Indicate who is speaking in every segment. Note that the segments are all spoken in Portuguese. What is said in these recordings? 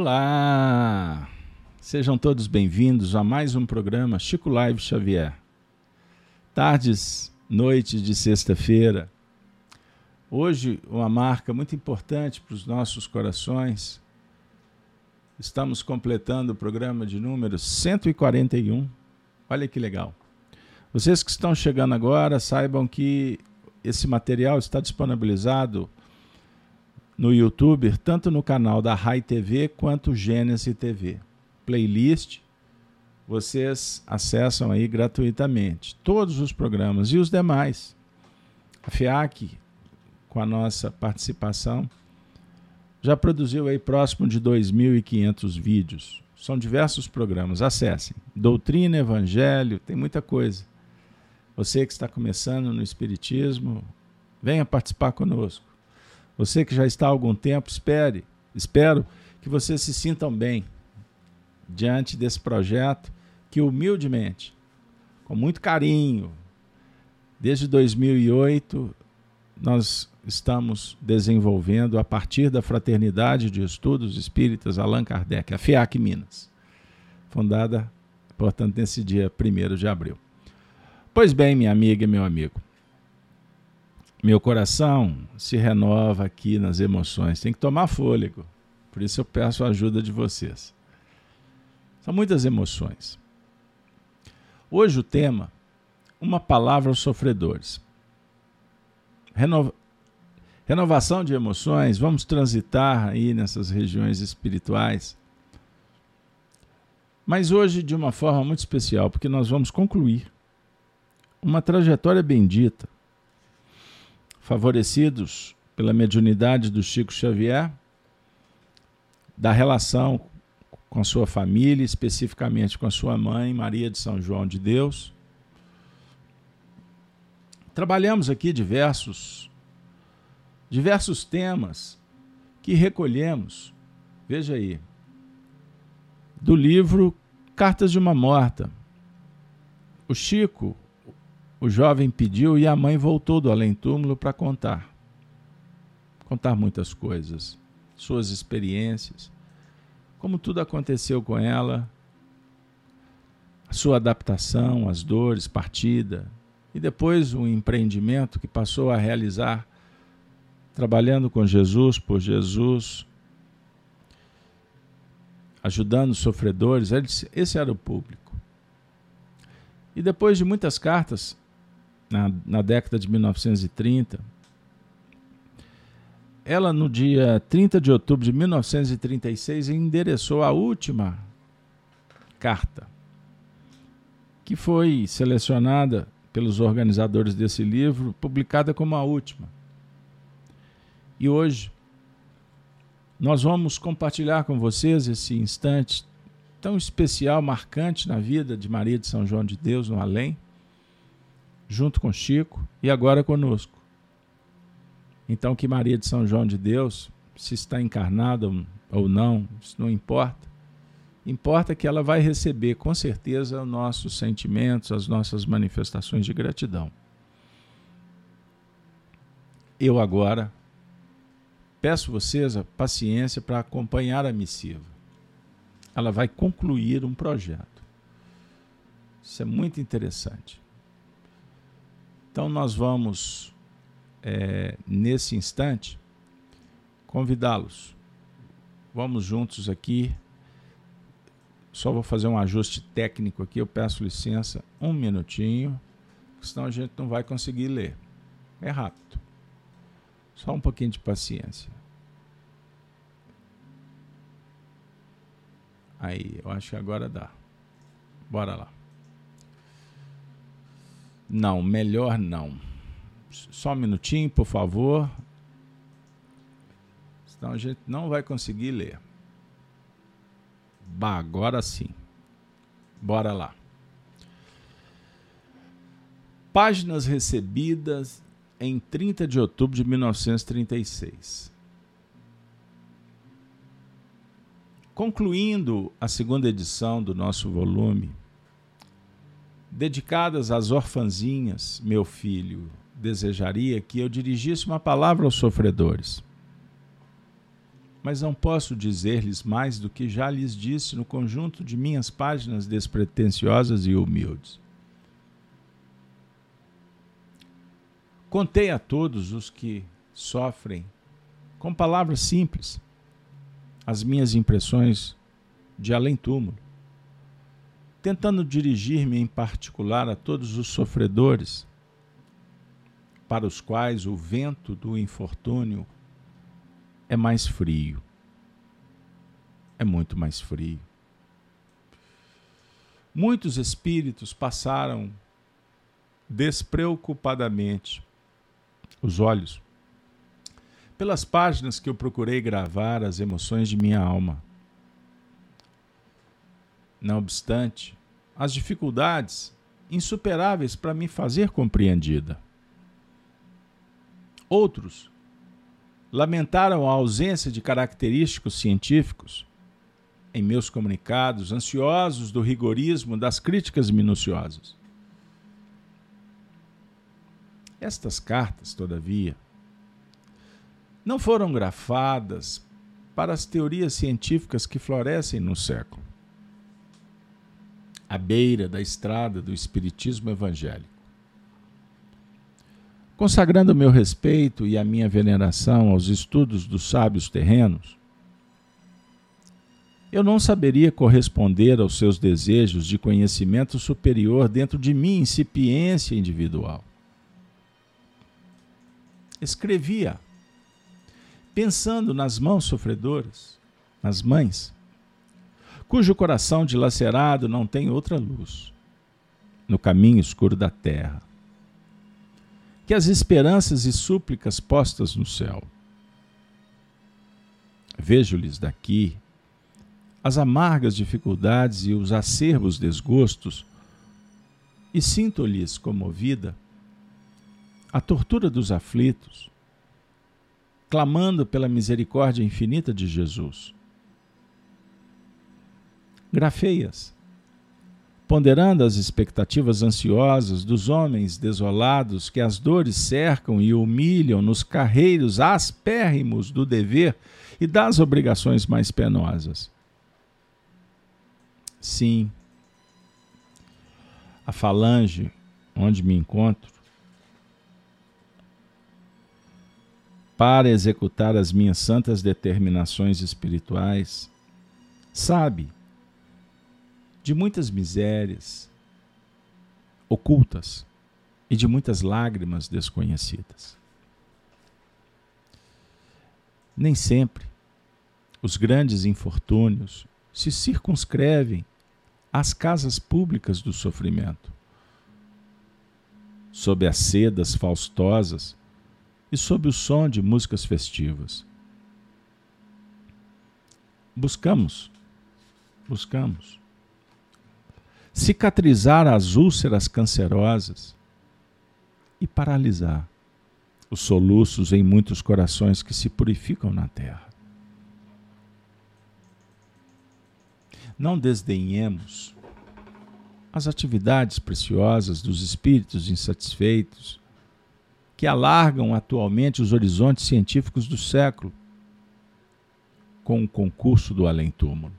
Speaker 1: Olá! Sejam todos bem-vindos a mais um programa Chico Live Xavier. Tardes, noites de sexta-feira. Hoje, uma marca muito importante para os nossos corações. Estamos completando o programa de número 141. Olha que legal. Vocês que estão chegando agora, saibam que esse material está disponibilizado no YouTube, tanto no canal da Rai TV quanto Gênesis TV. Playlist, vocês acessam aí gratuitamente todos os programas e os demais. A FIAC, com a nossa participação, já produziu aí próximo de 2.500 vídeos. São diversos programas. Acessem. Doutrina, Evangelho, tem muita coisa. Você que está começando no Espiritismo, venha participar conosco. Você que já está há algum tempo, espere, espero que vocês se sintam bem diante desse projeto que humildemente, com muito carinho, desde 2008 nós estamos desenvolvendo a partir da Fraternidade de Estudos Espíritas Allan Kardec, a FIAC Minas, fundada, portanto, nesse dia 1 de abril. Pois bem, minha amiga e meu amigo, meu coração se renova aqui nas emoções. Tem que tomar fôlego. Por isso eu peço a ajuda de vocês. São muitas emoções. Hoje o tema, uma palavra aos sofredores. Renova... Renovação de emoções, vamos transitar aí nessas regiões espirituais. Mas hoje de uma forma muito especial, porque nós vamos concluir uma trajetória bendita favorecidos pela mediunidade do Chico Xavier, da relação com sua família, especificamente com a sua mãe, Maria de São João de Deus. Trabalhamos aqui diversos diversos temas que recolhemos. Veja aí. Do livro Cartas de uma Morta. O Chico o jovem pediu e a mãe voltou do além-túmulo para contar. Contar muitas coisas, suas experiências, como tudo aconteceu com ela, a sua adaptação, as dores, partida, e depois um empreendimento que passou a realizar trabalhando com Jesus, por Jesus, ajudando sofredores. Esse era o público. E depois de muitas cartas, na, na década de 1930. Ela, no dia 30 de outubro de 1936, endereçou a última carta, que foi selecionada pelos organizadores desse livro, publicada como a última. E hoje nós vamos compartilhar com vocês esse instante tão especial, marcante na vida de Maria de São João de Deus no além junto com Chico e agora conosco. Então, que Maria de São João de Deus, se está encarnada ou não, isso não importa. Importa que ela vai receber com certeza os nossos sentimentos, as nossas manifestações de gratidão. Eu agora peço vocês a paciência para acompanhar a missiva. Ela vai concluir um projeto. Isso é muito interessante. Então, nós vamos, é, nesse instante, convidá-los. Vamos juntos aqui. Só vou fazer um ajuste técnico aqui. Eu peço licença um minutinho, senão a gente não vai conseguir ler. É rápido. Só um pouquinho de paciência. Aí, eu acho que agora dá. Bora lá. Não, melhor não. Só um minutinho, por favor. Senão a gente não vai conseguir ler. Bah, agora sim. Bora lá. Páginas recebidas em 30 de outubro de 1936. Concluindo a segunda edição do nosso volume, dedicadas às orfanzinhas, meu filho desejaria que eu dirigisse uma palavra aos sofredores. mas não posso dizer-lhes mais do que já lhes disse no conjunto de minhas páginas despretensiosas e humildes. Contei a todos os que sofrem, com palavras simples, as minhas impressões de além-túmulo, tentando dirigir-me em particular a todos os sofredores, para os quais o vento do infortúnio é mais frio. É muito mais frio. Muitos espíritos passaram despreocupadamente os olhos pelas páginas que eu procurei gravar as emoções de minha alma. Não obstante, as dificuldades insuperáveis para me fazer compreendida. Outros lamentaram a ausência de característicos científicos em meus comunicados, ansiosos do rigorismo das críticas minuciosas. Estas cartas, todavia, não foram grafadas para as teorias científicas que florescem no século, à beira da estrada do espiritismo evangélico. Consagrando meu respeito e a minha veneração aos estudos dos sábios terrenos, eu não saberia corresponder aos seus desejos de conhecimento superior dentro de minha incipiência individual. Escrevia, pensando nas mãos sofredoras, nas mães, cujo coração dilacerado não tem outra luz, no caminho escuro da terra, que as esperanças e súplicas postas no céu. Vejo-lhes daqui as amargas dificuldades e os acerbos desgostos, e sinto-lhes comovida a tortura dos aflitos, clamando pela misericórdia infinita de Jesus. Grafeias, ponderando as expectativas ansiosas dos homens desolados que as dores cercam e humilham nos carreiros aspérrimos do dever e das obrigações mais penosas. Sim, a falange onde me encontro para executar as minhas santas determinações espirituais, sabe de muitas misérias ocultas e de muitas lágrimas desconhecidas. Nem sempre os grandes infortúnios se circunscrevem às casas públicas do sofrimento. Sob as sedas faustosas e sob o som de músicas festivas. Buscamos, buscamos cicatrizar as úlceras cancerosas e paralisar os soluços em muitos corações que se purificam na terra. Não desdenhemos as atividades preciosas dos espíritos insatisfeitos que alargam atualmente os horizontes científicos do século com o concurso do além-túmulo.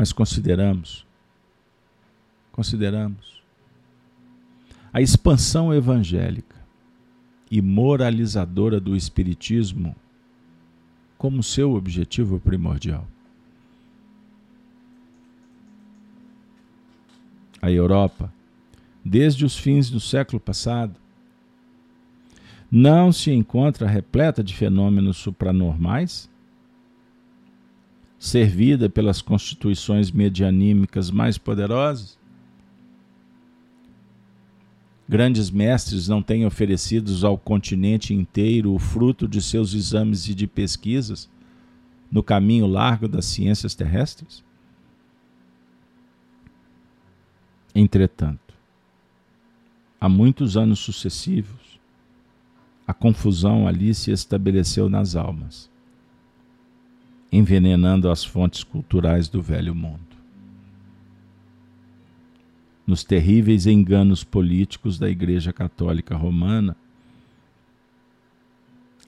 Speaker 1: Mas consideramos, consideramos a expansão evangélica e moralizadora do Espiritismo como seu objetivo primordial. a Europa, desde os fins do século passado, não se encontra repleta de fenômenos supranormais, servida pelas constituições medianímicas mais poderosas? Grandes mestres não têm oferecido ao continente inteiro o fruto de seus exames e de pesquisas no caminho largo das ciências terrestres? Entretanto, há muitos anos sucessivos, a confusão ali se estabeleceu nas almas, envenenando as fontes culturais do velho mundo. Nos terríveis enganos políticos da Igreja Católica Romana,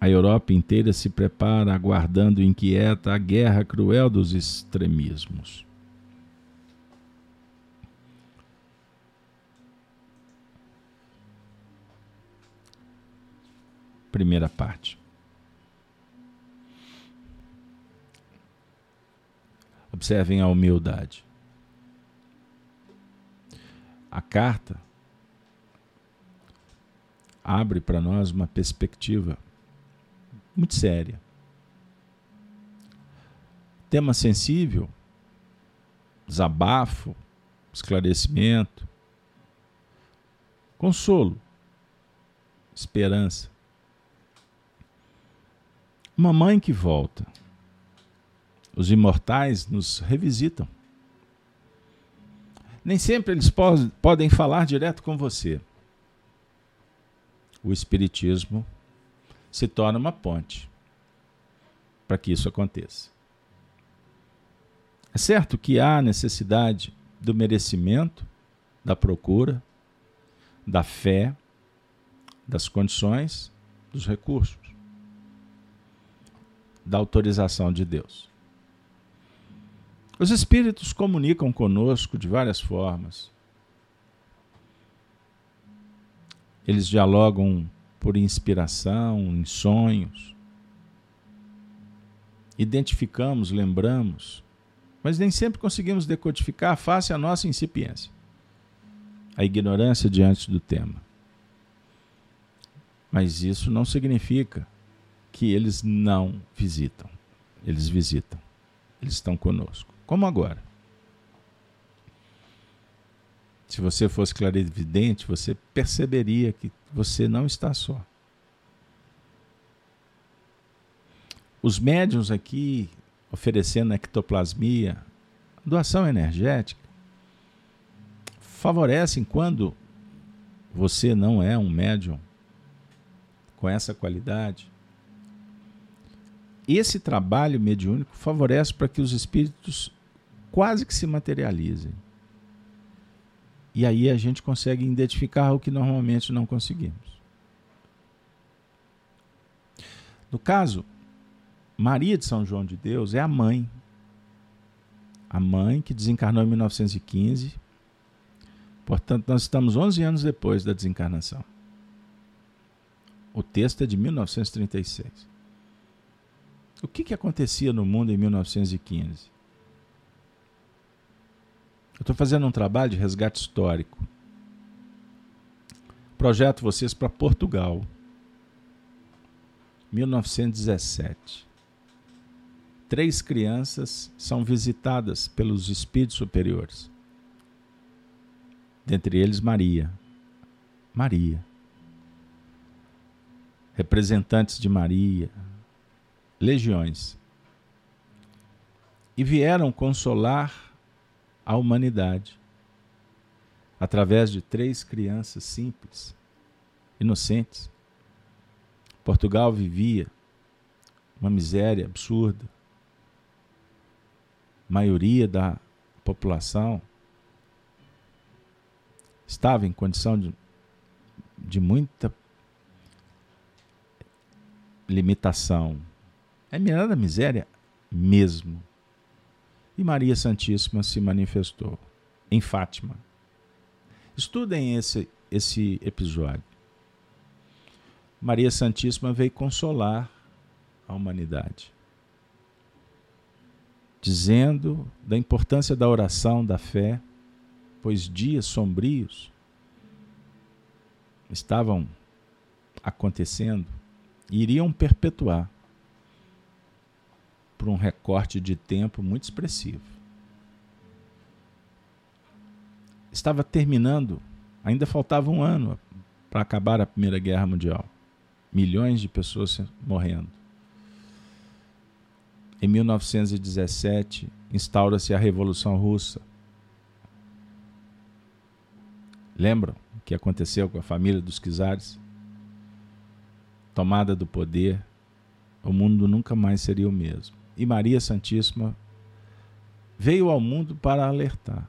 Speaker 1: A Europa inteira se prepara, aguardando inquieta a guerra cruel dos extremismos. Primeira parte. Observem a humildade. A carta abre para nós uma perspectiva muito séria. Tema sensível, desabafo, esclarecimento, consolo, esperança. Uma mãe que volta. Os imortais nos revisitam. Nem sempre eles po podem falar direto com você. O Espiritismo se torna uma ponte para que isso aconteça. É certo que há necessidade do merecimento, da procura, da fé, das condições, dos recursos, da autorização de Deus. Os espíritos comunicam conosco de várias formas. Eles dialogam por inspiração, em sonhos. Identificamos, lembramos, mas nem sempre conseguimos decodificar face à nossa incipiência, a ignorância diante do tema. Mas isso não significa que eles não visitam. Eles visitam. Eles estão conosco como agora. Se você fosse clarividente, você perceberia que você não está só. Os médiums aqui oferecendo ectoplasmia, doação energética, favorecem quando você não é um médium com essa qualidade. Esse trabalho mediúnico favorece para que os espíritos quase que se materializem. E aí a gente consegue identificar o que normalmente não conseguimos. No caso, Maria de São João de Deus é a mãe. A mãe que desencarnou em 1915. Portanto, nós estamos 11 anos depois da desencarnação. O texto é de 1936. O que, que acontecia no mundo em 1915? Eu estou fazendo um trabalho de resgate histórico. Projeto vocês para Portugal. 1917. Três crianças são visitadas pelos espíritos superiores. Dentre eles, Maria. Maria. Representantes de Maria. Legiões. E vieram consolar a humanidade através de três crianças simples, inocentes. Portugal vivia uma miséria absurda. A maioria da população estava em condição de, de muita limitação. É mirada miséria mesmo. E Maria Santíssima se manifestou em Fátima. Estudem esse, esse episódio. Maria Santíssima veio consolar a humanidade, dizendo da importância da oração, da fé, pois dias sombrios estavam acontecendo e iriam perpetuar por um recorte de tempo muito expressivo. Estava terminando, ainda faltava um ano para acabar a Primeira Guerra Mundial. Milhões de pessoas morrendo. Em 1917, instaura-se a Revolução Russa. Lembram o que aconteceu com a família dos czares? Tomada do poder, o mundo nunca mais seria o mesmo e Maria Santíssima veio ao mundo para alertar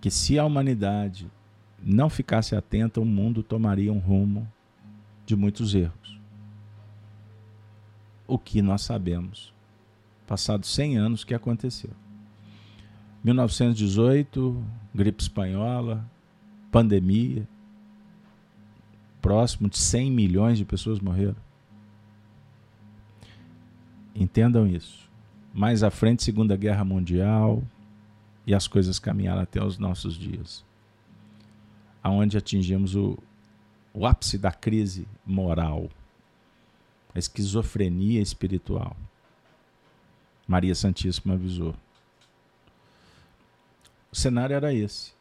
Speaker 1: que se a humanidade não ficasse atenta, o mundo tomaria um rumo de muitos erros. o que nós sabemos. Passados 100 anos, que aconteceu? 1918, gripe espanhola, pandemia, próximo de 100 milhões de pessoas morreram. Entendam isso. Mais à frente, Segunda Guerra Mundial, e as coisas caminharam até os nossos dias, aonde atingimos o, o ápice da crise moral, a esquizofrenia espiritual. Maria Santíssima avisou. O cenário era esse.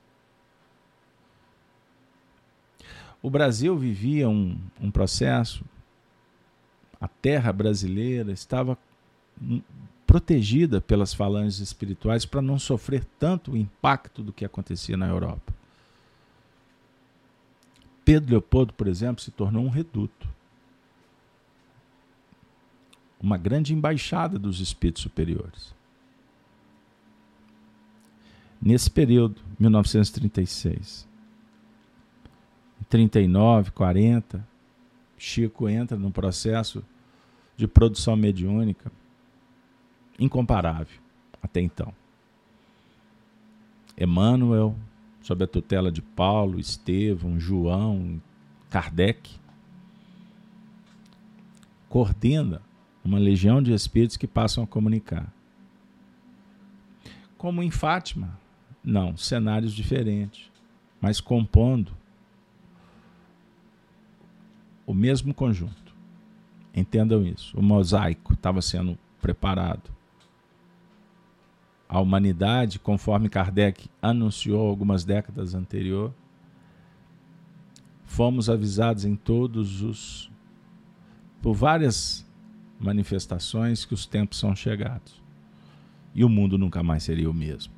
Speaker 1: O Brasil vivia um, um processo, a terra brasileira estava protegida pelas falanges espirituais para não sofrer tanto o impacto do que acontecia na Europa. Pedro Leopoldo, por exemplo, se tornou um reduto. Uma grande embaixada dos espíritos superiores. Nesse período, 1936, 39, 40, Chico entra num processo de produção mediúnica incomparável até então. Emmanuel, sob a tutela de Paulo, Estevão, João, Kardec, coordena uma legião de espíritos que passam a comunicar. Como em Fátima, não, cenários diferentes, mas compondo o mesmo conjunto. Entendam isso. O mosaico estava sendo preparado. A humanidade, conforme Kardec anunciou algumas décadas anterior, fomos avisados em todos os por várias manifestações que os tempos são chegados. E o mundo nunca mais seria o mesmo.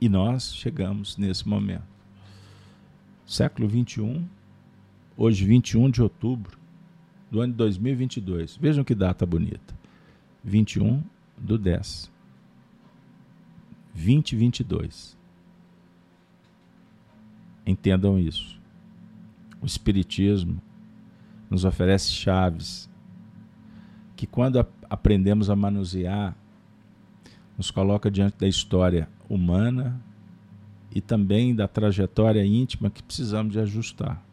Speaker 1: E nós chegamos nesse momento. Século 21, hoje 21 de outubro do ano de 2022. Vejam que data bonita. 21 do 10. 2022. Entendam isso. O Espiritismo nos oferece chaves que, quando aprendemos a manusear, nos coloca diante da história humana e também da trajetória íntima que precisamos de ajustar.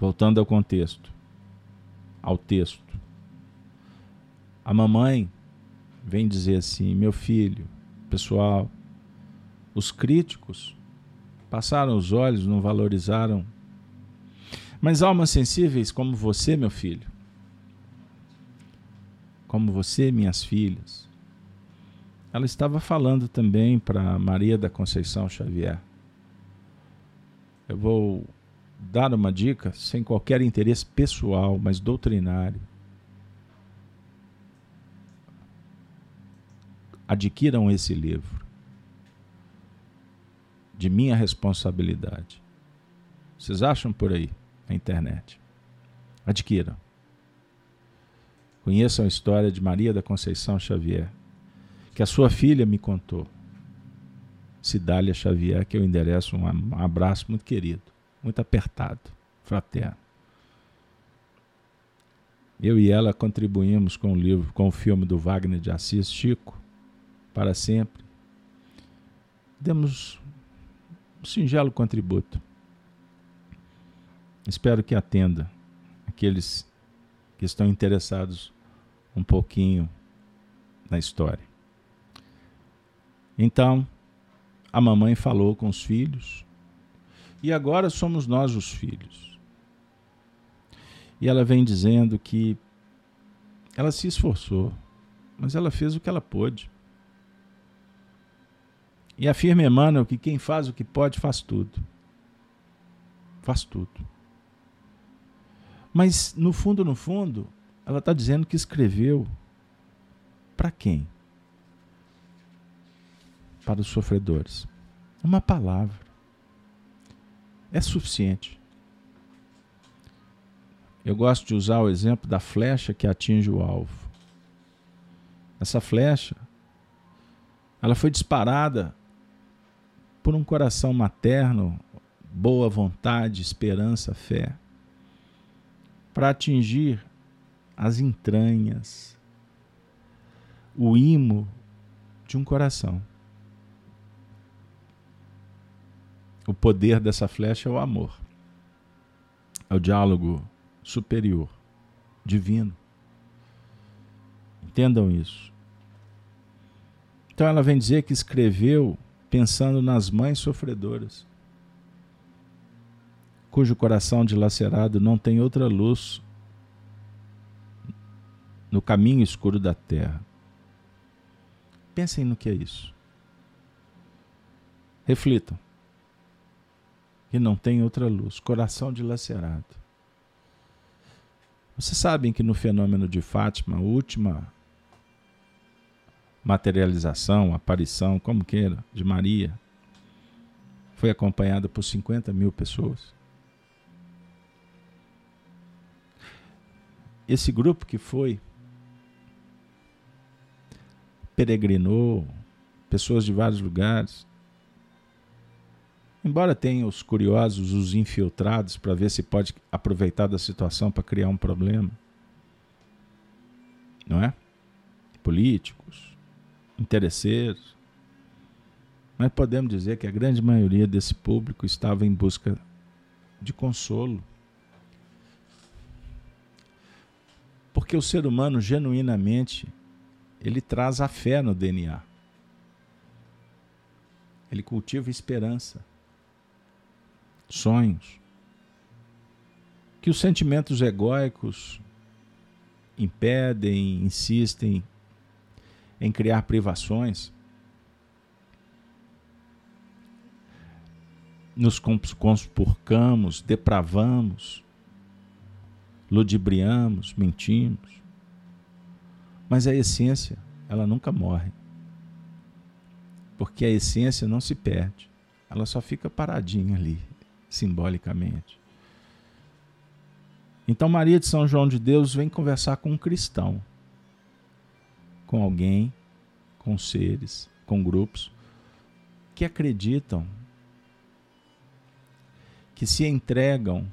Speaker 1: Voltando ao contexto, ao texto. A mamãe vem dizer assim: meu filho, pessoal, os críticos passaram os olhos, não valorizaram. Mas almas sensíveis como você, meu filho, como você, minhas filhas, ela estava falando também para Maria da Conceição Xavier. Eu vou dar uma dica sem qualquer interesse pessoal, mas doutrinário. Adquiram esse livro. De minha responsabilidade. Vocês acham por aí, na internet? Adquiram. Conheçam a história de Maria da Conceição Xavier, que a sua filha me contou. Cidália Xavier, que eu endereço um abraço muito querido muito apertado, fraterno. Eu e ela contribuímos com o livro, com o filme do Wagner de Assis, Chico, para sempre. Demos um singelo contributo. Espero que atenda aqueles que estão interessados um pouquinho na história. Então, a mamãe falou com os filhos, e agora somos nós os filhos. E ela vem dizendo que ela se esforçou, mas ela fez o que ela pôde. E afirma Emmanuel que quem faz o que pode faz tudo. Faz tudo. Mas no fundo, no fundo, ela está dizendo que escreveu para quem? Para os sofredores. Uma palavra é suficiente. Eu gosto de usar o exemplo da flecha que atinge o alvo. Essa flecha, ela foi disparada por um coração materno, boa vontade, esperança, fé. para atingir as entranhas, o imo de um coração. O poder dessa flecha é o amor, é o diálogo superior, divino. Entendam isso. Então ela vem dizer que escreveu pensando nas mães sofredoras, cujo coração dilacerado não tem outra luz no caminho escuro da terra. Pensem no que é isso. Reflitam. E não tem outra luz, coração dilacerado. Vocês sabem que no fenômeno de Fátima, a última materialização, aparição, como queira, de Maria, foi acompanhada por 50 mil pessoas. Esse grupo que foi peregrinou, pessoas de vários lugares. Embora tenha os curiosos, os infiltrados, para ver se pode aproveitar da situação para criar um problema. Não é? Políticos, interesseiros. Mas podemos dizer que a grande maioria desse público estava em busca de consolo. Porque o ser humano genuinamente ele traz a fé no DNA. Ele cultiva esperança, sonhos. Que os sentimentos egóicos impedem, insistem em criar privações, nos conspurcamos, depravamos, ludibriamos, mentimos. Mas a essência, ela nunca morre. Porque a essência não se perde. Ela só fica paradinha ali, simbolicamente. Então Maria de São João de Deus vem conversar com um cristão, com alguém, com seres, com grupos que acreditam, que se entregam,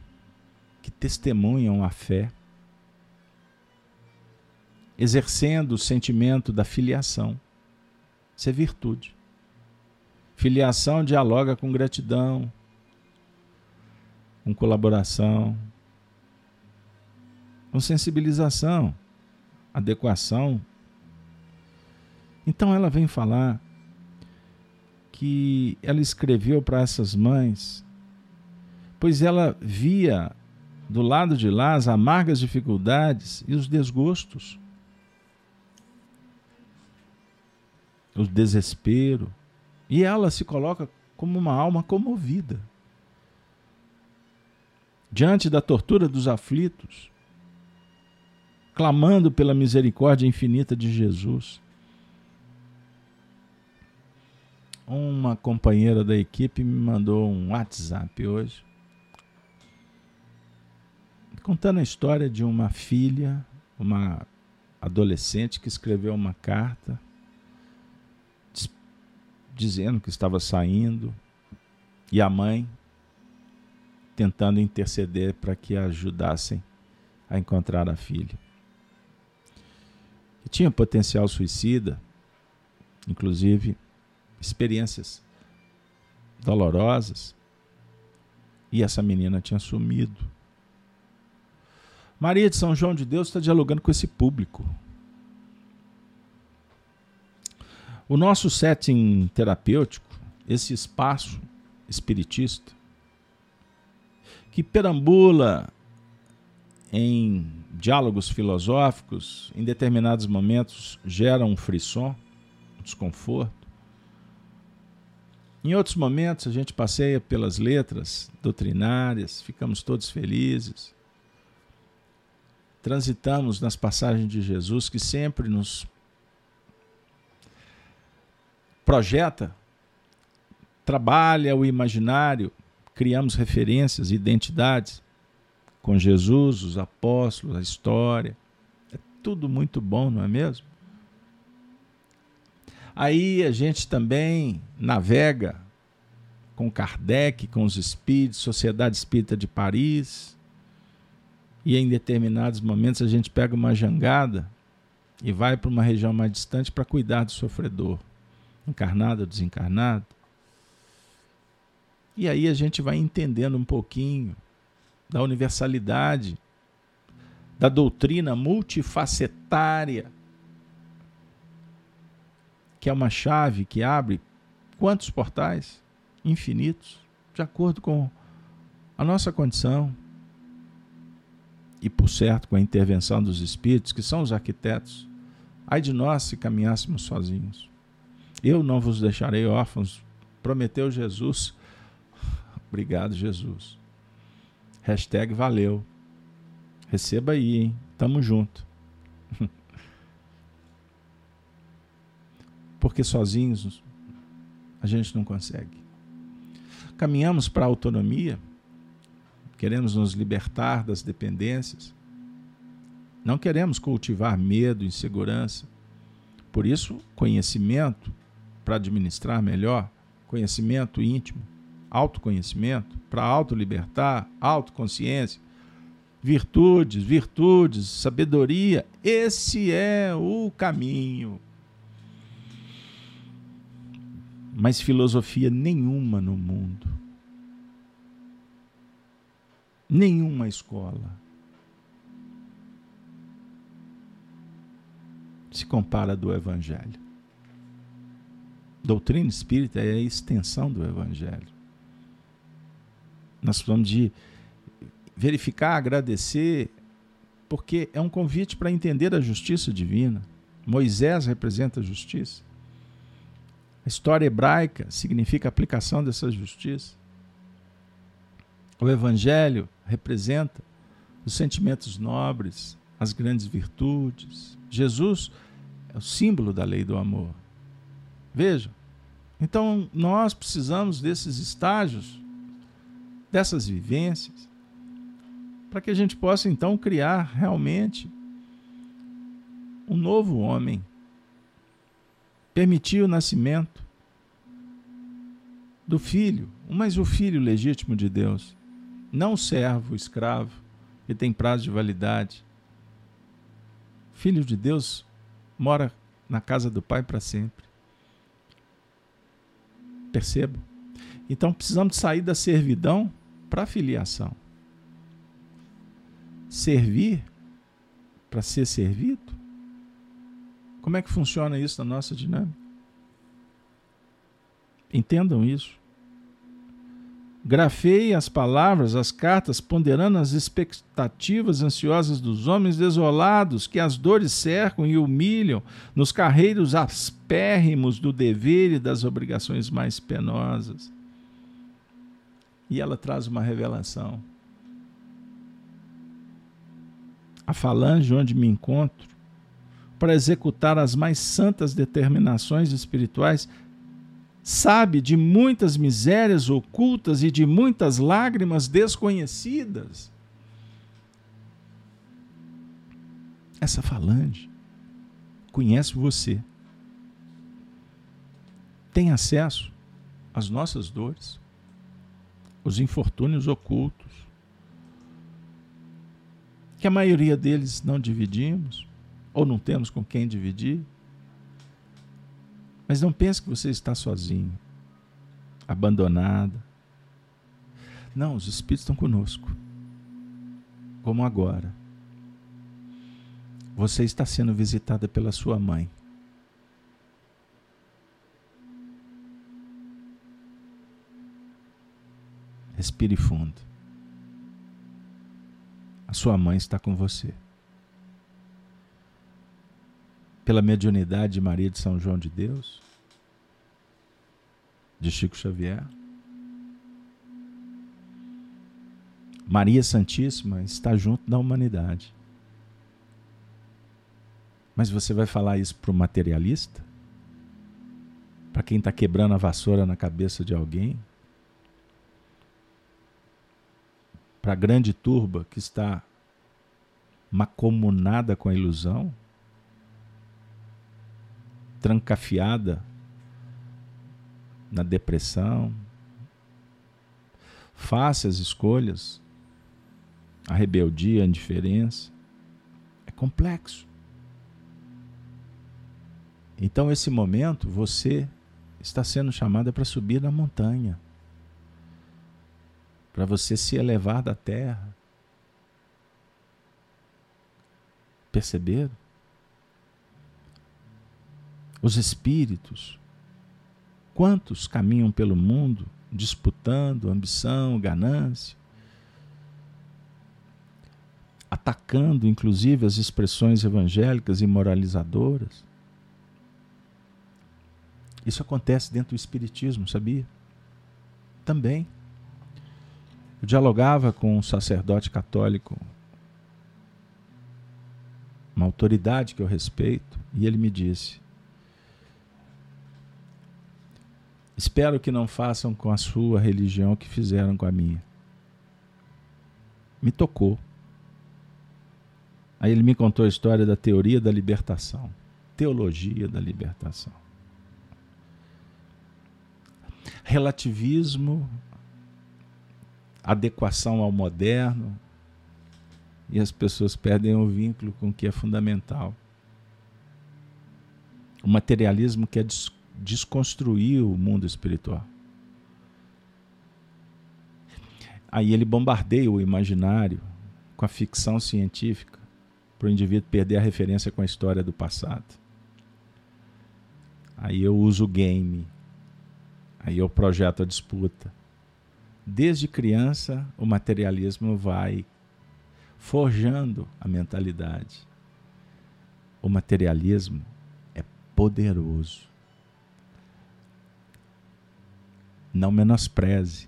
Speaker 1: que testemunham a fé exercendo o sentimento da filiação. Isso é virtude. Filiação dialoga com gratidão, com colaboração, com sensibilização, adequação. Então ela vem falar que ela escreveu para essas mães, pois ela via do lado de lá as amargas dificuldades e os desgostos o desespero. E ela se coloca como uma alma comovida. Diante da tortura dos aflitos, clamando pela misericórdia infinita de Jesus. Uma companheira da equipe me mandou um WhatsApp hoje, contando a história de uma filha, uma adolescente que escreveu uma carta dizendo que estava saindo, e a mãe tentando interceder para que a ajudassem a encontrar a filha. Que tinha potencial suicida, inclusive experiências dolorosas, e essa menina tinha sumido. Maria de São João de Deus está dialogando com esse público. O nosso setting terapêutico, esse espaço espiritista, que perambula em diálogos filosóficos, em determinados momentos gera um frisson, um desconforto. Em outros momentos a gente passeia pelas letras doutrinárias, ficamos todos felizes. Transitamos nas passagens de Jesus que sempre nos projeta, trabalha o imaginário, criamos referências, identidades com Jesus, os apóstolos, a história. É tudo muito bom, não é mesmo? Aí a gente também navega com Kardec, com os espíritos, Sociedade Espírita de Paris. e em determinados momentos a gente pega uma jangada e vai para uma região mais distante para cuidar do sofredor, encarnado ou desencarnado. E aí a gente vai entendendo um pouquinho da universalidade, da doutrina multifacetária, que é uma chave que abre quantos portais? Infinitos, de acordo com a nossa condição e, por certo, com a intervenção dos espíritos, que são os arquitetos. Ai de nós se caminhássemos sozinhos. Eu não vos deixarei órfãos, prometeu Jesus. Obrigado, Jesus. Hashtag valeu. Receba aí, hein? Tamo junto. Porque sozinhos a gente não consegue. Caminhamos para a autonomia, queremos nos libertar das dependências, não queremos cultivar medo, insegurança. Por isso, conhecimento para administrar melhor, conhecimento íntimo, autoconhecimento para autolibertar, autoconsciência, virtudes, virtudes, sabedoria, esse é o caminho. Mas filosofia nenhuma no mundo, nenhuma escola se compara do Evangelho. Doutrina espírita é a extensão do Evangelho. Nós precisamos de verificar, agradecer, porque é um convite para entender a justiça divina. Moisés representa a justiça. A história hebraica significa a aplicação dessa justiça. O Evangelho representa os sentimentos nobres, as grandes virtudes. Jesus é o símbolo da lei do amor. Vejam. Então, nós precisamos desses estágios, dessas vivências, para que a gente possa então criar realmente um novo homem. Permitir o nascimento do filho, mas o filho legítimo de Deus, não servo, escravo, que tem prazo de validade. Filho de Deus mora na casa do Pai para sempre. Percebo? Então precisamos sair da servidão para filiação. Servir para ser servido? Como é que funciona isso na nossa dinâmica? Entendam isso. Grafeie as palavras, as cartas, ponderando as expectativas ansiosas dos homens desolados que as dores cercam e humilham nos carreiros aspérrimos do dever e das obrigações mais penosas. E ela traz uma revelação. A falange onde me encontro, para executar as mais santas determinações espirituais, sabe de muitas misérias ocultas e de muitas lágrimas desconhecidas. Essa falange conhece você, tem acesso às nossas dores, os infortúnios ocultos, que a maioria deles não dividimos, ou não temos com quem dividir. Mas não pense que você está sozinho, abandonada. Não, os Espíritos estão conosco. Como agora. Você está sendo visitada pela sua mãe. Respire fundo. A sua mãe está com você pela mediunidade de Maria de São João de Deus, de Chico Xavier. Maria Santíssima está junto da humanidade. Mas você vai falar isso para o materialista? Para quem está quebrando a vassoura na cabeça de alguém? Para a grande turba que está macomunada com a ilusão? trancafiada na depressão. Faça as escolhas a rebeldia, a indiferença. É complexo. Então, esse momento, você está sendo chamada para subir na montanha, para você se elevar da terra. Perceberam? Os espíritos, quantos caminham pelo mundo disputando ambição, ganância, atacando inclusive as expressões evangélicas e moralizadoras. Isso acontece dentro do Espiritismo, sabia? Também. Eu dialogava com um sacerdote católico, uma autoridade que eu respeito, e ele me disse: Espero que não façam com a sua religião o que fizeram com a minha. Me tocou. Aí ele me contou a história da teoria da libertação, teologia da libertação. relativismo, adequação ao moderno, e as pessoas perdem o vínculo com o que é fundamental. O materialismo quer des desconstruir o mundo espiritual. Aí ele bombardeia o imaginário com a ficção científica para o indivíduo perder a referência com a história do passado. Aí eu uso o game, Aí eu projeto a disputa. Desde criança, o materialismo vai forjando a mentalidade. O materialismo é poderoso. Não menospreze.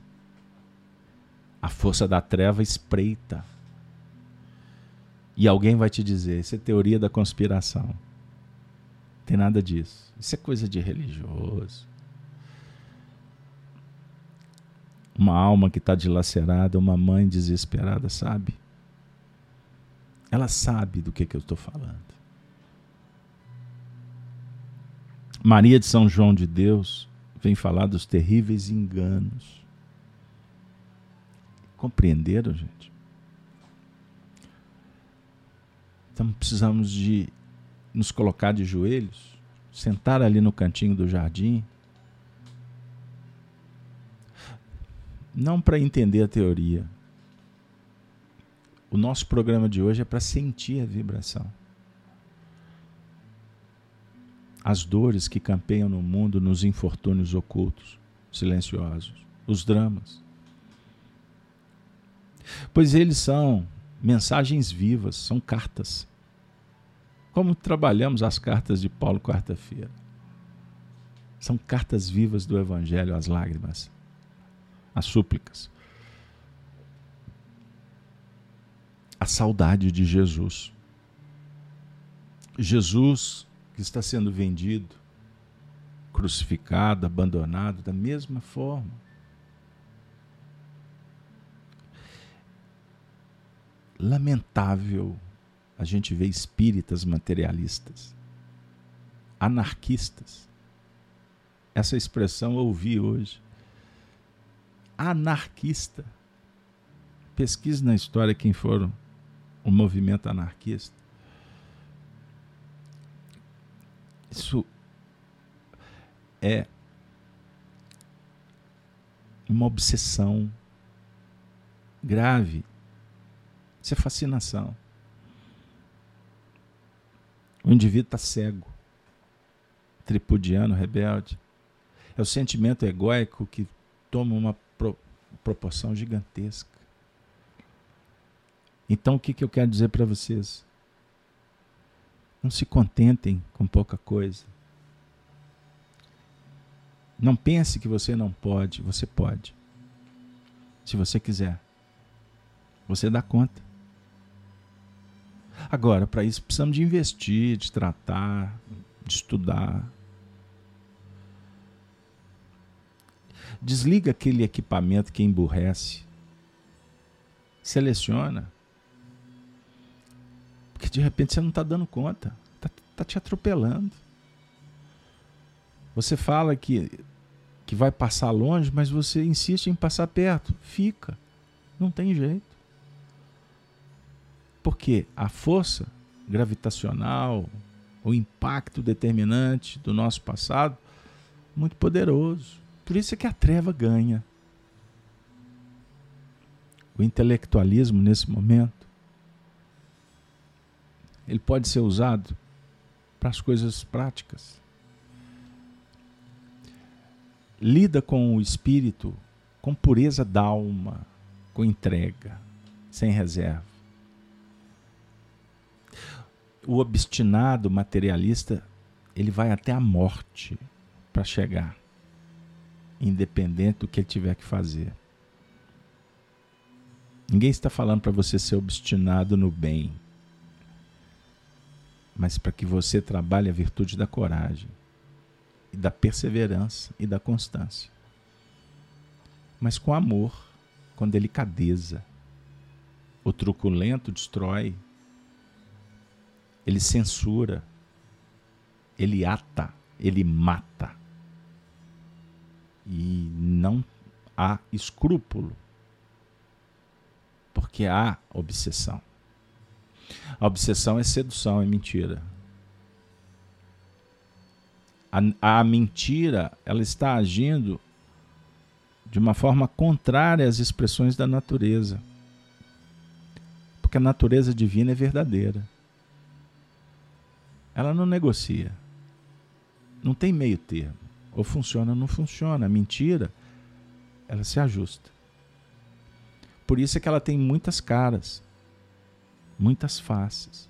Speaker 1: A força da treva espreita. E alguém vai te dizer: isso é teoria da conspiração. Tem nada disso. Isso é coisa de religioso. Uma alma que está dilacerada, uma mãe desesperada, sabe? Ela sabe do que, que eu estou falando. Maria de São João de Deus vem falar dos terríveis enganos. Compreenderam, gente? Então precisamos de nos colocar de joelhos, sentar ali no cantinho do jardim não para entender a teoria. O nosso programa de hoje é para sentir a vibração. As dores que campeiam no mundo nos infortúnios ocultos, silenciosos, os dramas. Pois eles são mensagens vivas, são cartas. Como trabalhamos as cartas de Paulo quarta-feira. São cartas vivas do Evangelho, as lágrimas as súplicas. A saudade de Jesus. Jesus que está sendo vendido, crucificado, abandonado da mesma forma. Lamentável a gente ver espíritas materialistas, anarquistas. Essa expressão eu ouvi hoje anarquista. Pesquise na história quem foram o movimento anarquista. Isso é uma obsessão grave. Isso é fascinação. O indivíduo está cego, tripudiano, rebelde. É o sentimento egóico que toma uma proporção gigantesca. Então, o que, que eu quero dizer para vocês? Não se contentem com pouca coisa. Não pense que você não pode, você pode. Se você quiser. Você dá conta. Agora, para isso precisamos de investir, de tratar, de estudar, Desliga aquele equipamento que emburrece. Seleciona. Porque de repente você não está dando conta. Está tá te atropelando. Você fala que, que vai passar longe, mas você insiste em passar perto. Fica. Não tem jeito. Porque a força gravitacional, o impacto determinante do nosso passado, muito poderoso. Por isso é que a treva ganha. O intelectualismo nesse momento, ele pode ser usado para as coisas práticas. Lida com o espírito com pureza d'alma, com entrega, sem reserva. O obstinado materialista, ele vai até a morte para chegar, independente do que ele tiver que fazer. Ninguém está falando para você ser obstinado no bem, mas para que você trabalhe a virtude da coragem, e da perseverança e da constância. Mas com amor, com delicadeza. O truculento destrói, ele censura, ele ata, ele mata. E não há escrúpulo, porque há obsessão. A obsessão é sedução, é mentira. A, a mentira, ela está agindo de uma forma contrária às expressões da natureza. Porque a natureza divina é verdadeira. Ela não negocia. Não tem meio termo. Ou funciona ou não funciona. A mentira, ela se ajusta. Por isso é que ela tem muitas caras, muitas faces.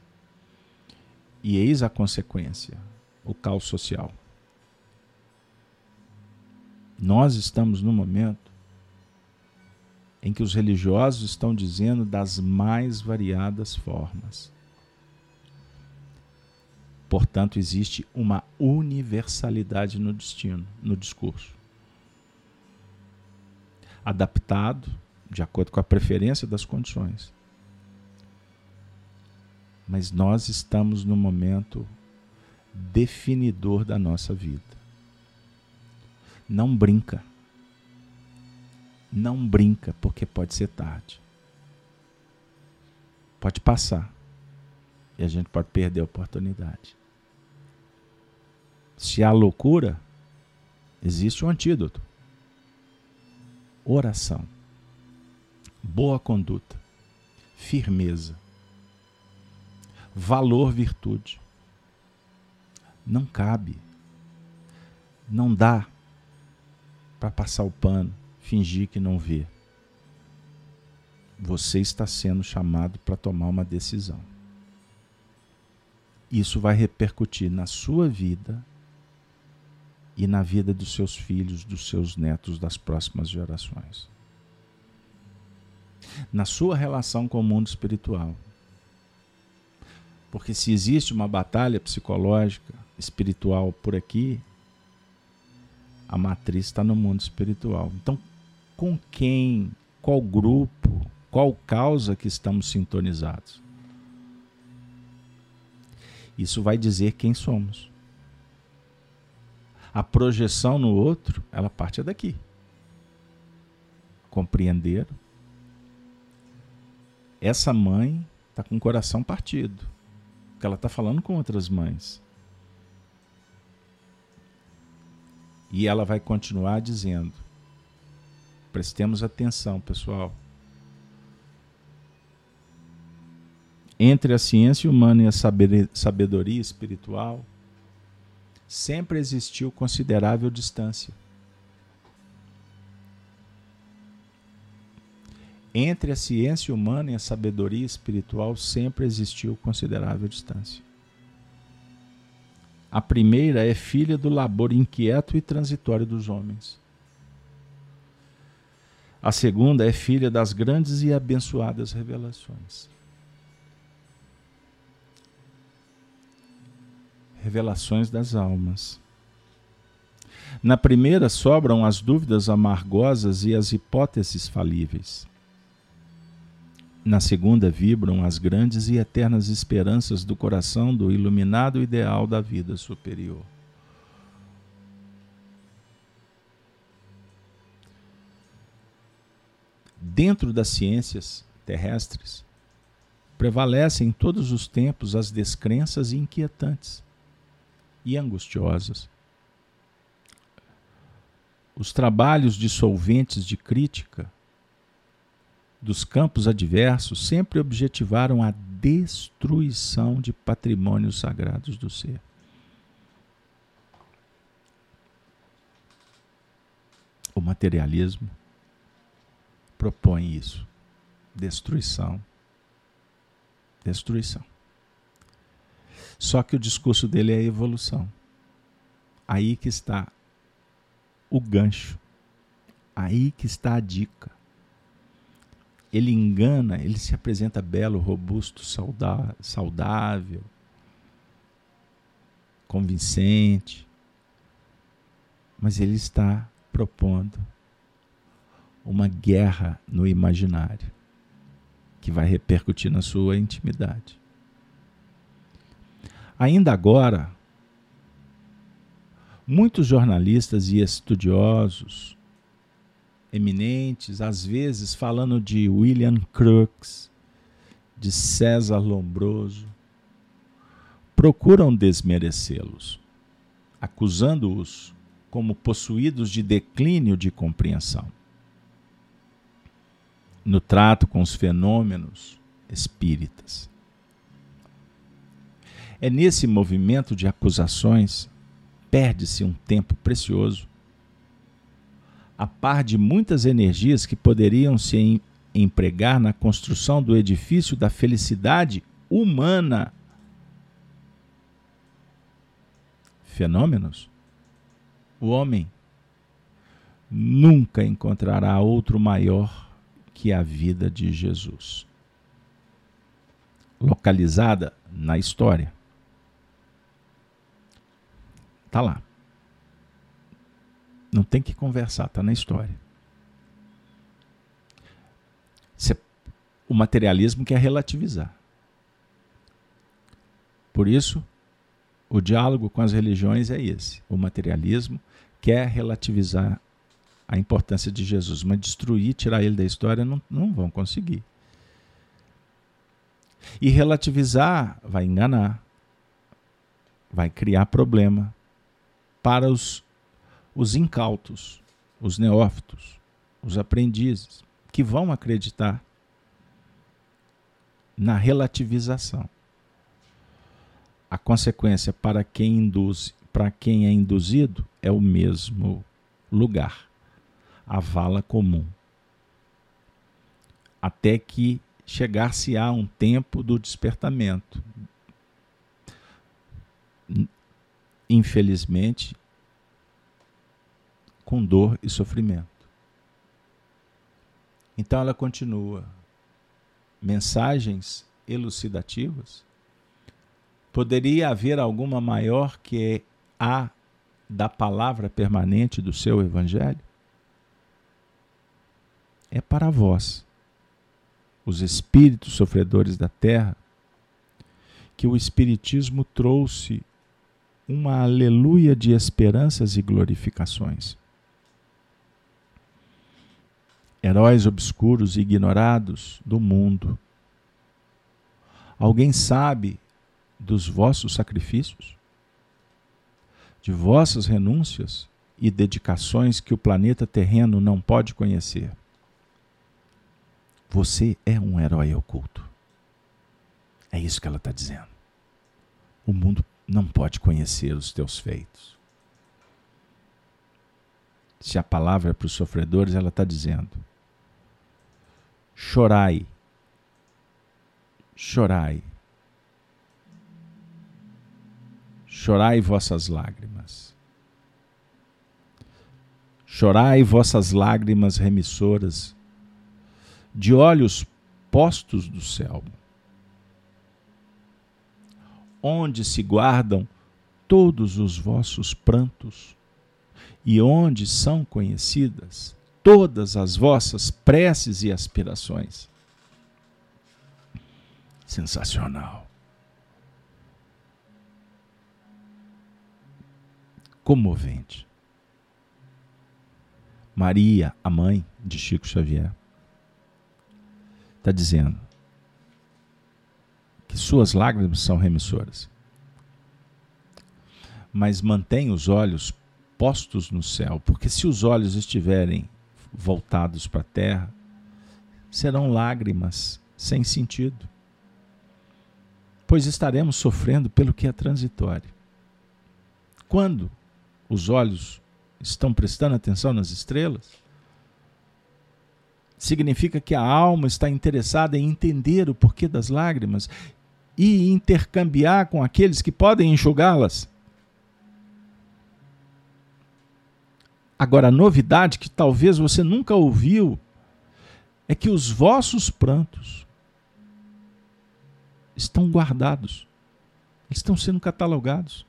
Speaker 1: E eis a consequência, o caos social. Nós estamos no momento em que os religiosos estão dizendo das mais variadas formas. Portanto, existe uma universalidade no destino, no discurso. Adaptado de acordo com a preferência das condições. Mas nós estamos no momento definidor da nossa vida. Não brinca. Não brinca, porque pode ser tarde. Pode passar. E a gente pode perder a oportunidade. Se há loucura, existe um antídoto. Oração. Boa conduta. Firmeza. Valor, virtude. Não cabe. Não dá para passar o pano, fingir que não vê. Você está sendo chamado para tomar uma decisão. Isso vai repercutir na sua vida e na vida dos seus filhos, dos seus netos, das próximas gerações. Na sua relação com o mundo espiritual. Porque se existe uma batalha psicológica, espiritual por aqui, a matriz está no mundo espiritual. Então, com quem, qual grupo, qual causa que estamos sintonizados? Isso vai dizer quem somos a projeção no outro, ela parte daqui. Compreender. Essa mãe está com o coração partido, porque ela está falando com outras mães. E ela vai continuar dizendo: prestemos atenção, pessoal. Entre a ciência humana e a sabedoria espiritual, sempre existiu considerável distância. Entre a ciência humana e a sabedoria espiritual sempre existiu considerável distância. A primeira é filha do labor inquieto e transitório dos homens. A segunda é filha das grandes e abençoadas revelações. Revelações das almas. Na primeira sobram as dúvidas amargosas e as hipóteses falíveis. Na segunda vibram as grandes e eternas esperanças do coração do iluminado ideal da vida superior. Dentro das ciências terrestres, prevalecem em todos os tempos as descrenças inquietantes e angustiosas. Os trabalhos dissolventes de crítica dos campos adversos sempre objetivaram a destruição de patrimônios sagrados do ser. O materialismo propõe isso: destruição. Destruição. Só que o discurso dele é a evolução. Aí que está o gancho. Aí que está a dica. Ele engana, ele se apresenta belo, robusto, saudável, convincente, mas ele está propondo uma guerra no imaginário que vai repercutir na sua intimidade. Ainda agora, muitos jornalistas e estudiosos eminentes, às vezes falando de William Crookes, de César Lombroso, procuram desmerecê-los, acusando-os como possuídos de declínio de compreensão. No trato com os fenômenos espíritas. É nesse movimento de acusações perde-se um tempo precioso, a par de muitas energias que poderiam se em, empregar na construção do edifício da felicidade humana. Fenômenos o homem nunca encontrará outro maior que a vida de Jesus. Localizada na história. Está lá. Não tem que conversar, está na história. O materialismo quer relativizar. Por isso, o diálogo com as religiões é esse. O materialismo quer relativizar a importância de Jesus, mas destruir, tirar ele da história, não, não vão conseguir. E relativizar vai enganar, vai criar problema para os, os incautos, os neófitos, os aprendizes, que vão acreditar na relativização. A consequência para quem induz para quem é induzido é o mesmo lugar, a vala comum. Até que chegar-se-á um tempo do despertamento. Infelizmente, com dor e sofrimento. Então ela continua. Mensagens elucidativas. Poderia haver alguma maior que há da palavra permanente do seu evangelho? É para vós, os espíritos sofredores da terra, que o Espiritismo trouxe uma aleluia de esperanças e glorificações. Heróis obscuros e ignorados do mundo. Alguém sabe dos vossos sacrifícios? de vossas renúncias e dedicações que o planeta terreno não pode conhecer. Você é um herói oculto. É isso que ela está dizendo. O mundo não pode conhecer os teus feitos. Se a palavra é para os sofredores, ela está dizendo: chorai, chorai chorai vossas lágrimas. Chorai vossas lágrimas remissoras, de olhos postos do céu, onde se guardam todos os vossos prantos e onde são conhecidas todas as vossas preces e aspirações. Sensacional. comovente. Maria, a mãe de Chico Xavier, está dizendo: que suas lágrimas são remissoras. Mas mantém os olhos postos no céu, porque se os olhos estiverem voltados para a terra, serão lágrimas sem sentido, pois estaremos sofrendo pelo que é transitório. Quando os olhos estão prestando atenção nas estrelas, significa que a alma está interessada em entender o porquê das lágrimas e intercambiar com aqueles que podem enxugá-las. Agora, a novidade que talvez você nunca ouviu é que os vossos prantos estão guardados, estão sendo catalogados.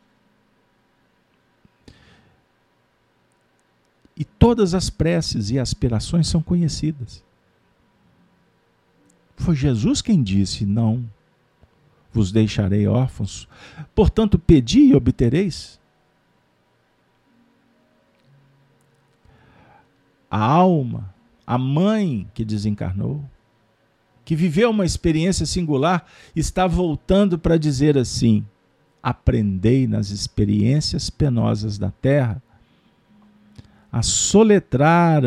Speaker 1: E todas as preces e aspirações são conhecidas. Foi Jesus quem disse: Não vos deixarei órfãos, portanto, pedi e obtereis. A alma, a mãe que desencarnou, que viveu uma experiência singular, está voltando para dizer assim: aprendei nas experiências penosas da terra a soletrar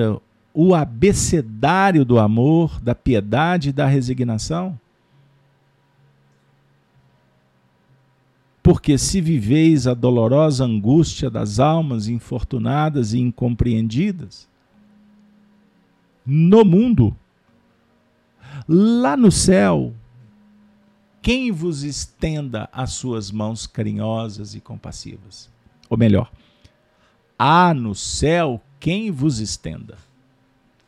Speaker 1: o abecedário do amor, da piedade e da resignação? Porque se viveis a dolorosa angústia das almas infortunadas e incompreendidas, no mundo, lá no céu, quem vos estenda as suas mãos carinhosas e compassivas? Ou melhor, há no céu quem vos estenda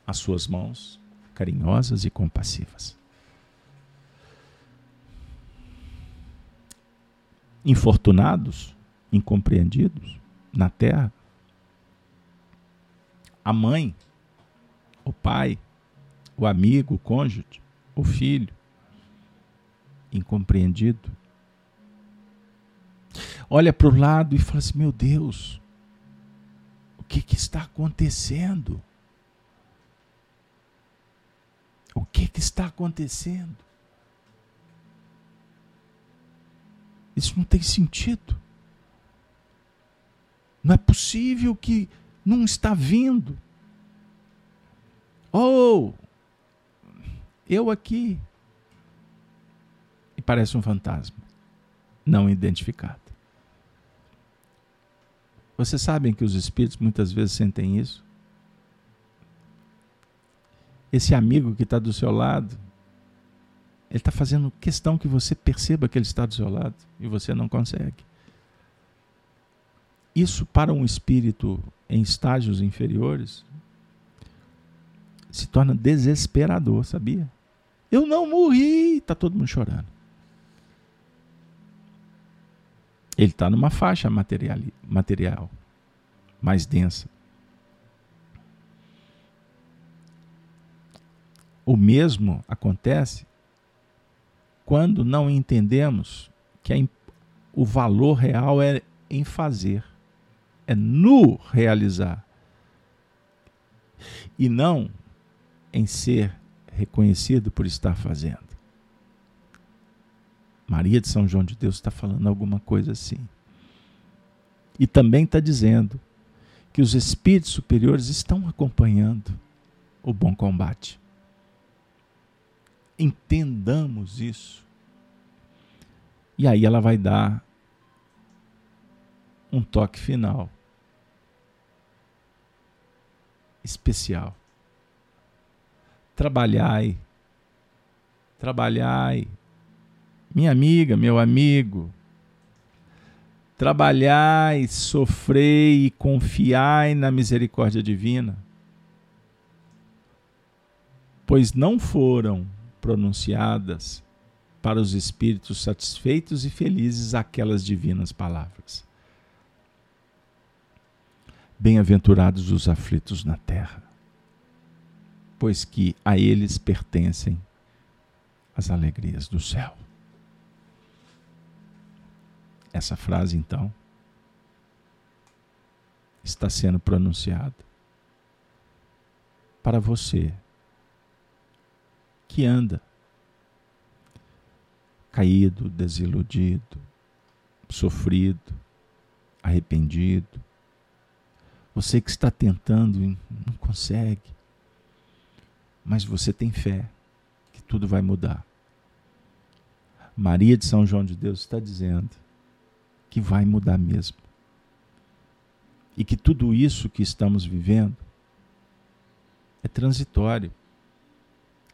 Speaker 1: as suas mãos carinhosas e compassivas. Infortunados, incompreendidos na terra, a mãe, o pai, o amigo, o cônjuge, o filho, incompreendido. Olha para o lado e fala assim: meu Deus, o que, que está acontecendo? O que, que está acontecendo? Isso não tem sentido. Não é possível que não está vindo. Ou oh, eu aqui. E parece um fantasma não identificado. Vocês sabem que os espíritos muitas vezes sentem isso? esse amigo que está do seu lado, ele está fazendo questão que você perceba que ele está do seu lado e você não consegue. Isso, para um espírito em estágios inferiores, se torna desesperador, sabia? Eu não morri! Está todo mundo chorando. Ele está numa faixa material, material mais densa. O mesmo acontece quando não entendemos que a, o valor real é em fazer, é no realizar, e não em ser reconhecido por estar fazendo. Maria de São João de Deus está falando alguma coisa assim. E também está dizendo que os espíritos superiores estão acompanhando o bom combate. Entendamos isso. E aí ela vai dar um toque final. Especial. Trabalhai. Trabalhai. Minha amiga, meu amigo. Trabalhai, sofrei e confiai na misericórdia divina. Pois não foram pronunciadas para os espíritos satisfeitos e felizes aquelas divinas palavras. Bem-aventurados os aflitos na terra, pois que a eles pertencem as alegrias do céu. Essa frase, então, está sendo pronunciada para você que anda caído, desiludido, sofrido, arrependido. Você que está tentando e não consegue, mas você tem fé que tudo vai mudar. Maria de São João de Deus está dizendo que vai mudar mesmo. E que tudo isso que estamos vivendo é transitório.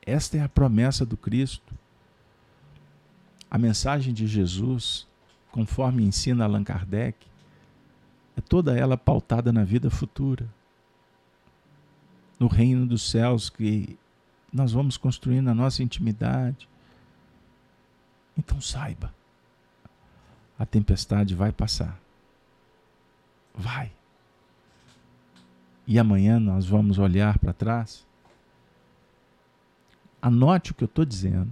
Speaker 1: Esta é a promessa do Cristo. A mensagem de Jesus, conforme ensina Allan Kardec, é toda ela pautada na vida futura, no reino dos céus que nós vamos construir na nossa intimidade. Então saiba, a tempestade vai passar. Vai. E amanhã nós vamos olhar para trás. Anote o que eu estou dizendo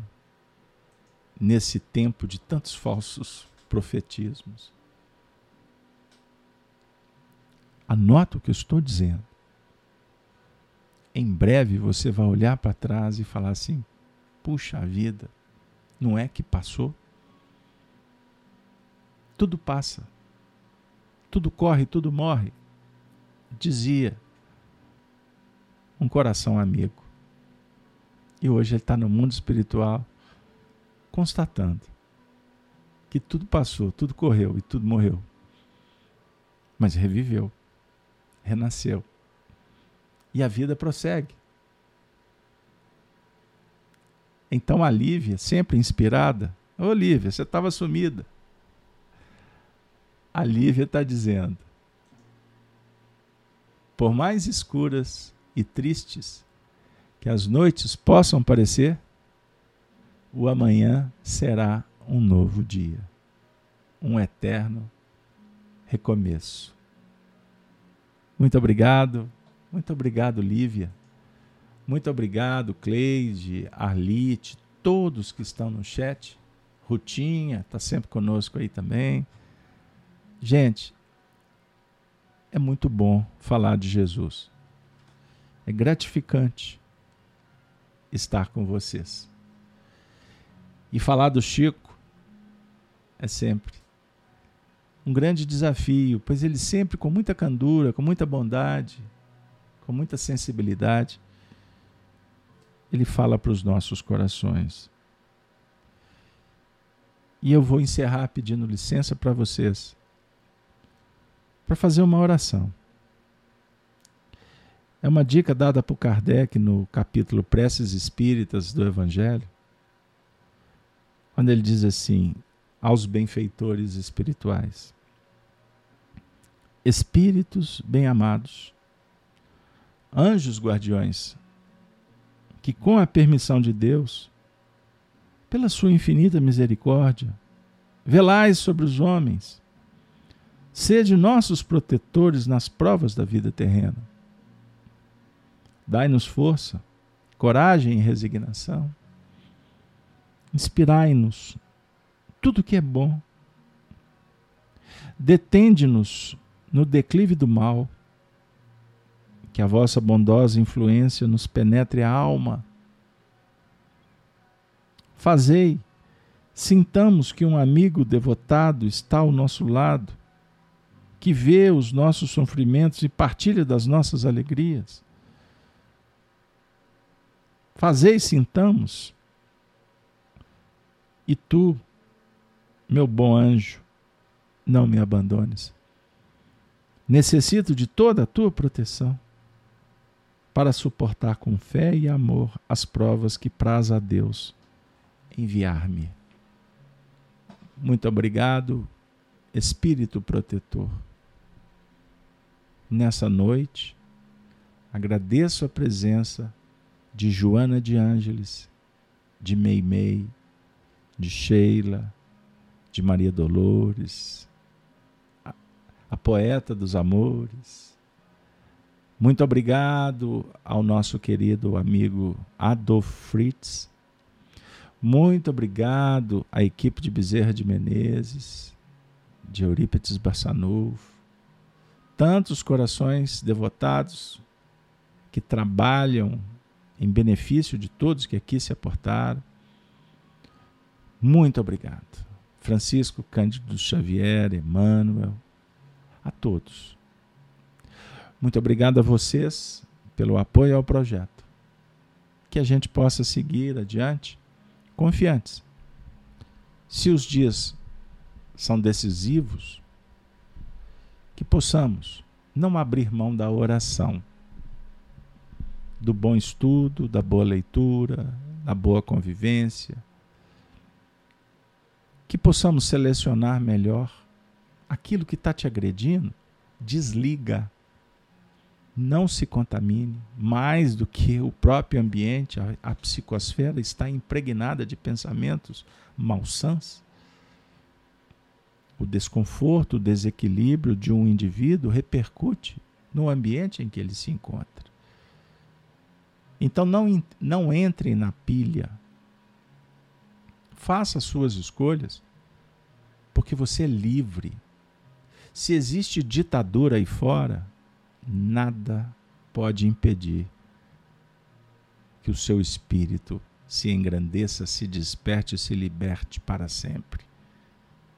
Speaker 1: nesse tempo de tantos falsos profetismos. Anota o que eu estou dizendo. Em breve você vai olhar para trás e falar assim: puxa vida, não é que passou? Tudo passa, tudo corre, tudo morre, dizia um coração amigo. E hoje ele está no mundo espiritual constatando que tudo passou, tudo correu e tudo morreu. Mas reviveu, renasceu. E a vida prossegue. Então a Lívia, sempre inspirada, ô Lívia, você estava sumida. A Lívia está dizendo: por mais escuras e tristes que as noites possam parecer, o amanhã será um novo dia, um eterno recomeço. Muito obrigado, muito obrigado, Lívia. Muito obrigado, Cleide, Arlite, todos que estão no chat. Rutinha está sempre conosco aí também. Gente, é muito bom falar de Jesus. É gratificante estar com vocês. E falar do Chico é sempre um grande desafio, pois ele sempre com muita candura, com muita bondade, com muita sensibilidade, ele fala para os nossos corações. E eu vou encerrar pedindo licença para vocês, para fazer uma oração. É uma dica dada por Kardec no capítulo Preces Espíritas do Evangelho, quando ele diz assim: aos benfeitores espirituais, espíritos bem-amados, anjos guardiões, que com a permissão de Deus, pela sua infinita misericórdia, velais sobre os homens, sede nossos protetores nas provas da vida terrena Dai-nos força, coragem e resignação. Inspirai-nos tudo que é bom. Detende-nos no declive do mal. Que a vossa bondosa influência nos penetre a alma. Fazei, sintamos que um amigo devotado está ao nosso lado, que vê os nossos sofrimentos e partilha das nossas alegrias. Fazei sintamos. E tu, meu bom anjo, não me abandones. Necessito de toda a tua proteção para suportar com fé e amor as provas que praz a Deus enviar-me. Muito obrigado, Espírito protetor. Nessa noite, agradeço a presença de Joana de Ângeles, de Meimei, de Sheila, de Maria Dolores, a, a poeta dos amores. Muito obrigado ao nosso querido amigo Adolf Fritz. Muito obrigado à equipe de Bezerra de Menezes, de Eurípides Bassanufo, tantos corações devotados que trabalham em benefício de todos que aqui se aportaram. Muito obrigado. Francisco Cândido Xavier, Emmanuel, a todos. Muito obrigado a vocês pelo apoio ao projeto. Que a gente possa seguir adiante confiantes. Se os dias são decisivos, que possamos não abrir mão da oração, do bom estudo, da boa leitura, da boa convivência, que possamos selecionar melhor aquilo que está te agredindo, desliga. Não se contamine mais do que o próprio ambiente, a, a psicosfera está impregnada de pensamentos malsãs. O desconforto, o desequilíbrio de um indivíduo repercute no ambiente em que ele se encontra. Então não, não entre na pilha. Faça as suas escolhas, porque você é livre. Se existe ditadura aí fora, nada pode impedir que o seu espírito se engrandeça, se desperte e se liberte para sempre.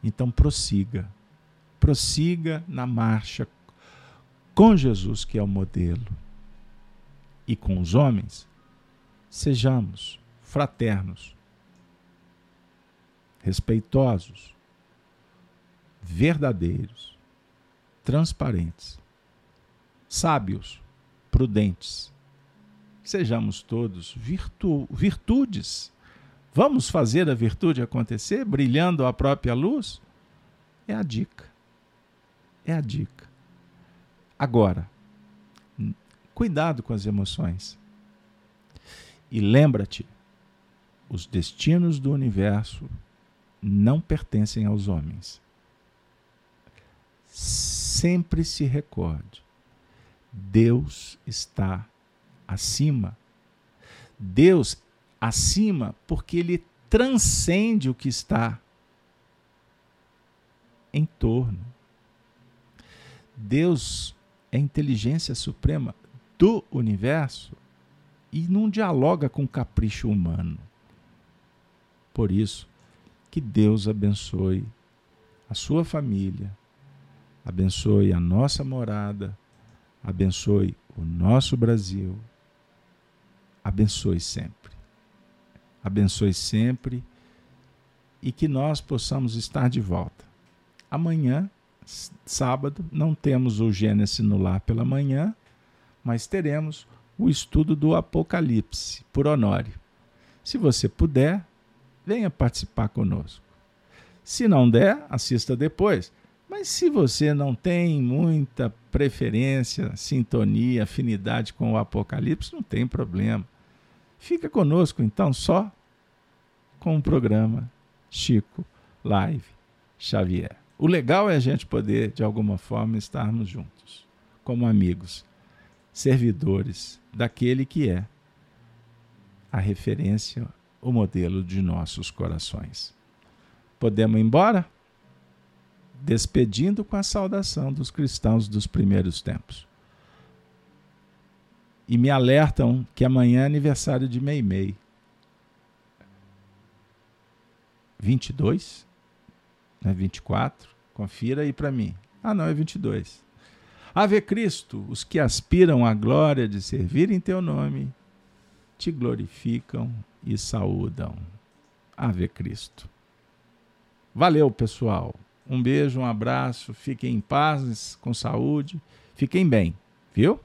Speaker 1: Então prossiga, prossiga na marcha com Jesus, que é o modelo, e com os homens, sejamos fraternos, respeitosos, verdadeiros, transparentes, sábios, prudentes. Sejamos todos virtu virtudes Vamos fazer a virtude acontecer brilhando a própria luz? É a dica. É a dica. Agora, cuidado com as emoções. E lembra-te, os destinos do universo não pertencem aos homens. Sempre se recorde: Deus está acima. Deus acima porque ele transcende o que está em torno. Deus é inteligência suprema do universo e não dialoga com o capricho humano. Por isso, que Deus abençoe a sua família, abençoe a nossa morada, abençoe o nosso Brasil, abençoe sempre abençoe sempre e que nós possamos estar de volta. Amanhã, sábado, não temos o Gênesis no lar pela manhã, mas teremos o estudo do Apocalipse por Honório. Se você puder, venha participar conosco. Se não der, assista depois. Mas se você não tem muita preferência, sintonia, afinidade com o Apocalipse, não tem problema. Fica conosco então só com o programa Chico Live Xavier. O legal é a gente poder, de alguma forma, estarmos juntos, como amigos, servidores daquele que é a referência, o modelo de nossos corações. Podemos ir embora? Despedindo com a saudação dos cristãos dos primeiros tempos e me alertam que amanhã é aniversário de Meimei. 22? Não é 24? Confira aí para mim. Ah, não, é 22. Ave Cristo, os que aspiram à glória de servir em teu nome, te glorificam e saúdam. Ave Cristo. Valeu, pessoal. Um beijo, um abraço. Fiquem em paz, com saúde. Fiquem bem, viu?